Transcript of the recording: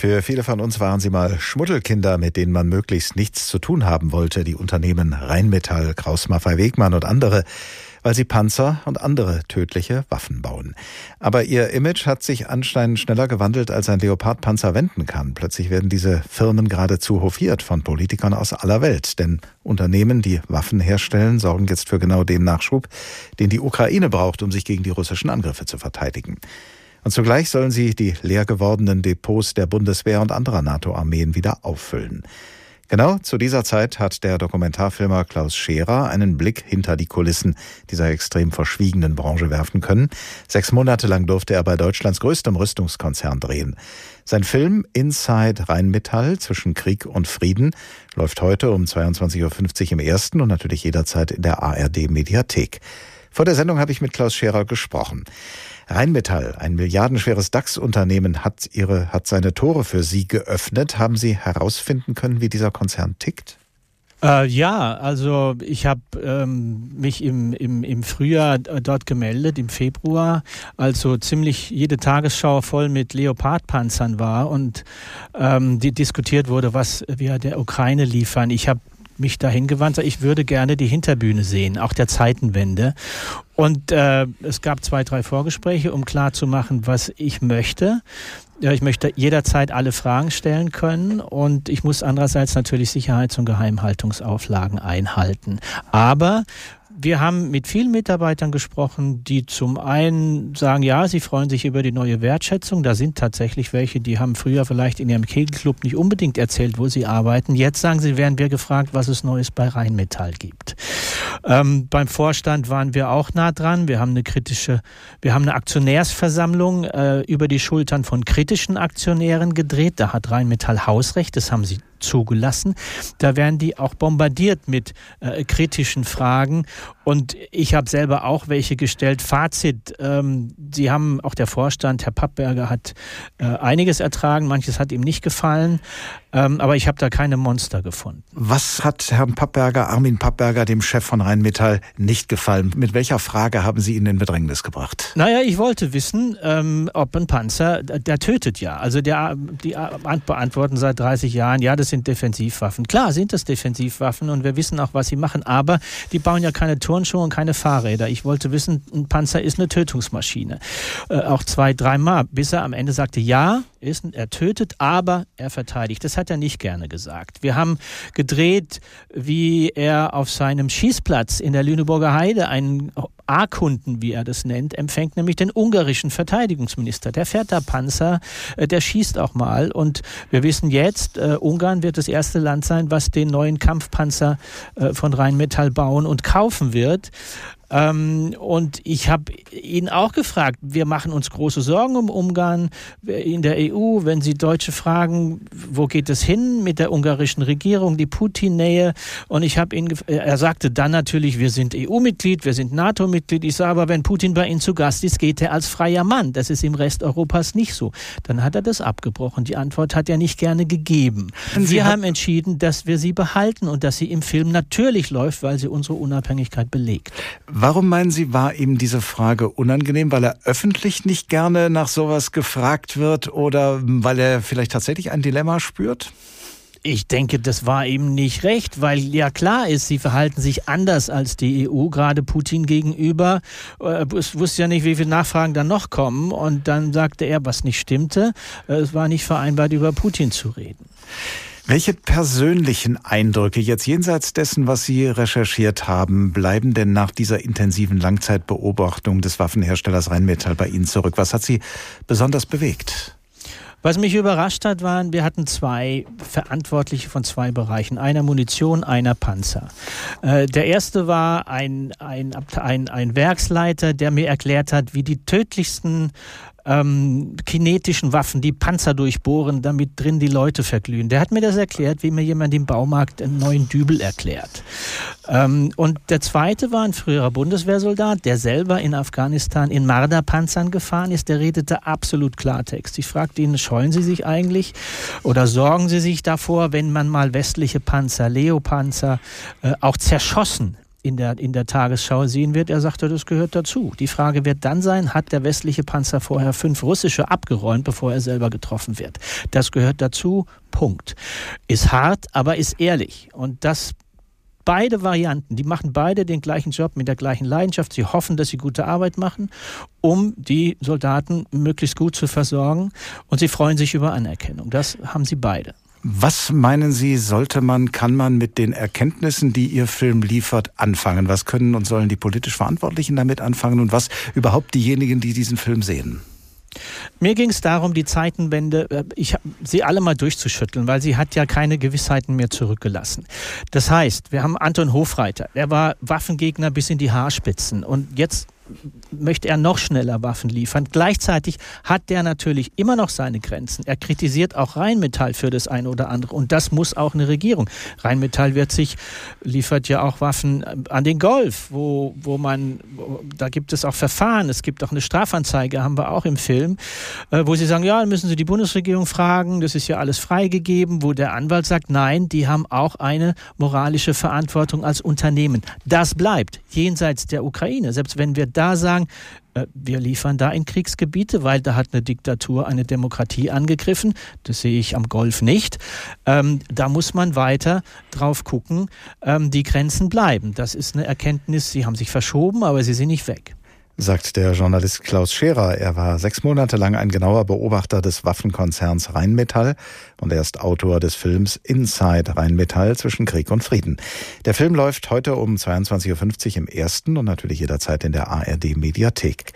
Für viele von uns waren sie mal Schmuddelkinder, mit denen man möglichst nichts zu tun haben wollte. Die Unternehmen Rheinmetall, Kraus Maffei Wegmann und andere, weil sie Panzer und andere tödliche Waffen bauen. Aber ihr Image hat sich anscheinend schneller gewandelt, als ein Leopardpanzer wenden kann. Plötzlich werden diese Firmen geradezu hofiert von Politikern aus aller Welt. Denn Unternehmen, die Waffen herstellen, sorgen jetzt für genau den Nachschub, den die Ukraine braucht, um sich gegen die russischen Angriffe zu verteidigen. Und zugleich sollen sie die leer gewordenen Depots der Bundeswehr und anderer NATO-Armeen wieder auffüllen. Genau zu dieser Zeit hat der Dokumentarfilmer Klaus Scherer einen Blick hinter die Kulissen dieser extrem verschwiegenen Branche werfen können. Sechs Monate lang durfte er bei Deutschlands größtem Rüstungskonzern drehen. Sein Film Inside Rheinmetall zwischen Krieg und Frieden läuft heute um 22.50 Uhr im ersten und natürlich jederzeit in der ARD Mediathek. Vor der Sendung habe ich mit Klaus Scherer gesprochen. Rheinmetall, ein milliardenschweres DAX-Unternehmen, hat hat seine Tore für Sie geöffnet. Haben Sie herausfinden können, wie dieser Konzern tickt? Äh, ja, also ich habe ähm, mich im, im, im Frühjahr dort gemeldet, im Februar, also ziemlich jede Tagesschau voll mit Leopardpanzern war und ähm, die diskutiert wurde, was wir der Ukraine liefern. Ich habe mich dahin gewandt, ich würde gerne die Hinterbühne sehen, auch der Zeitenwende. Und äh, es gab zwei, drei Vorgespräche, um klarzumachen, was ich möchte. Ja, ich möchte jederzeit alle Fragen stellen können und ich muss andererseits natürlich Sicherheits- und Geheimhaltungsauflagen einhalten. Aber wir haben mit vielen Mitarbeitern gesprochen, die zum einen sagen, ja, sie freuen sich über die neue Wertschätzung. Da sind tatsächlich welche, die haben früher vielleicht in ihrem Kegelclub nicht unbedingt erzählt, wo sie arbeiten. Jetzt sagen sie, werden wir gefragt, was es Neues bei Rheinmetall gibt. Ähm, beim Vorstand waren wir auch nah dran. Wir haben eine kritische, wir haben eine Aktionärsversammlung äh, über die Schultern von kritischen Aktionären gedreht. Da hat Rheinmetall Hausrecht, das haben sie zugelassen. Da werden die auch bombardiert mit äh, kritischen Fragen. Und ich habe selber auch welche gestellt. Fazit, ähm, Sie haben, auch der Vorstand, Herr Pappberger, hat äh, einiges ertragen, manches hat ihm nicht gefallen. Ähm, aber ich habe da keine Monster gefunden. Was hat Herrn Pappberger, Armin Pappberger, dem Chef von Rheinmetall, nicht gefallen? Mit welcher Frage haben Sie ihn in Bedrängnis gebracht? Naja, ich wollte wissen, ähm, ob ein Panzer, der, der tötet ja. Also der, die beantworten seit 30 Jahren, ja, das sind Defensivwaffen. Klar sind das Defensivwaffen und wir wissen auch, was sie machen, aber die bauen ja keine Turnschuhe und keine Fahrräder. Ich wollte wissen, ein Panzer ist eine Tötungsmaschine. Äh, auch zwei, dreimal, bis er am Ende sagte, ja, ist, er tötet, aber er verteidigt. Das hat er nicht gerne gesagt. Wir haben gedreht, wie er auf seinem Schießplatz in der Lüneburger Heide einen A-Kunden, wie er das nennt, empfängt, nämlich den ungarischen Verteidigungsminister. Der fährt da Panzer, äh, der schießt auch mal. Und wir wissen jetzt, äh, Ungarn wird das erste Land sein, was den neuen Kampfpanzer äh, von Rheinmetall bauen und kaufen wird. Ähm, und ich habe ihn auch gefragt, wir machen uns große Sorgen um Ungarn in der EU, wenn Sie Deutsche fragen, wo geht es hin mit der ungarischen Regierung, die Putin-Nähe. Und ich habe ihn, er sagte dann natürlich, wir sind EU-Mitglied, wir sind NATO-Mitglied. Ich sage aber, wenn Putin bei Ihnen zu Gast ist, geht er als freier Mann. Das ist im Rest Europas nicht so. Dann hat er das abgebrochen. Die Antwort hat er nicht gerne gegeben. Sie wir haben entschieden, dass wir sie behalten und dass sie im Film natürlich läuft, weil sie unsere Unabhängigkeit belegt. Warum meinen Sie, war ihm diese Frage unangenehm, weil er öffentlich nicht gerne nach sowas gefragt wird oder weil er vielleicht tatsächlich ein Dilemma spürt? Ich denke, das war ihm nicht recht, weil ja klar ist, sie verhalten sich anders als die EU, gerade Putin gegenüber. Äh, es wusste ja nicht, wie viele Nachfragen dann noch kommen. Und dann sagte er, was nicht stimmte. Äh, es war nicht vereinbart, über Putin zu reden. Welche persönlichen Eindrücke jetzt jenseits dessen, was Sie recherchiert haben, bleiben denn nach dieser intensiven Langzeitbeobachtung des Waffenherstellers Rheinmetall bei Ihnen zurück? Was hat Sie besonders bewegt? Was mich überrascht hat, waren, wir hatten zwei Verantwortliche von zwei Bereichen. Einer Munition, einer Panzer. Äh, der erste war ein, ein, ein, ein Werksleiter, der mir erklärt hat, wie die tödlichsten ähm, kinetischen Waffen, die Panzer durchbohren, damit drin die Leute verglühen. Der hat mir das erklärt, wie mir jemand im Baumarkt einen neuen Dübel erklärt. Ähm, und der zweite war ein früherer Bundeswehrsoldat, der selber in Afghanistan in Marder-Panzern gefahren ist. Der redete absolut Klartext. Ich fragte ihn, scheuen Sie sich eigentlich oder sorgen Sie sich davor, wenn man mal westliche Panzer, Leopanzer, äh, auch zerschossen in der, in der Tagesschau sehen wird, er sagte, das gehört dazu. Die Frage wird dann sein, hat der westliche Panzer vorher fünf russische abgeräumt, bevor er selber getroffen wird? Das gehört dazu, Punkt. Ist hart, aber ist ehrlich. Und das beide Varianten, die machen beide den gleichen Job mit der gleichen Leidenschaft. Sie hoffen, dass sie gute Arbeit machen, um die Soldaten möglichst gut zu versorgen. Und sie freuen sich über Anerkennung. Das haben sie beide. Was meinen Sie, sollte man, kann man mit den Erkenntnissen, die Ihr Film liefert, anfangen? Was können und sollen die politisch Verantwortlichen damit anfangen und was überhaupt diejenigen, die diesen Film sehen? Mir ging es darum, die Zeitenwende, äh, ich, sie alle mal durchzuschütteln, weil sie hat ja keine Gewissheiten mehr zurückgelassen. Das heißt, wir haben Anton Hofreiter, der war Waffengegner bis in die Haarspitzen und jetzt möchte er noch schneller Waffen liefern. Gleichzeitig hat der natürlich immer noch seine Grenzen. Er kritisiert auch Rheinmetall für das eine oder andere. Und das muss auch eine Regierung. Rheinmetall wird sich, liefert ja auch Waffen an den Golf, wo, wo man, da gibt es auch Verfahren. Es gibt auch eine Strafanzeige, haben wir auch im Film, äh, wo sie sagen, ja, dann müssen Sie die Bundesregierung fragen. Das ist ja alles freigegeben, wo der Anwalt sagt, nein, die haben auch eine moralische Verantwortung als Unternehmen. Das bleibt jenseits der Ukraine. Selbst wenn wir da sagen, äh, wir liefern da in Kriegsgebiete, weil da hat eine Diktatur eine Demokratie angegriffen. Das sehe ich am Golf nicht. Ähm, da muss man weiter drauf gucken. Ähm, die Grenzen bleiben. Das ist eine Erkenntnis. Sie haben sich verschoben, aber sie sind nicht weg sagt der Journalist Klaus Scherer. Er war sechs Monate lang ein genauer Beobachter des Waffenkonzerns Rheinmetall und er ist Autor des Films Inside Rheinmetall zwischen Krieg und Frieden. Der Film läuft heute um 22.50 Uhr im ersten und natürlich jederzeit in der ARD Mediathek.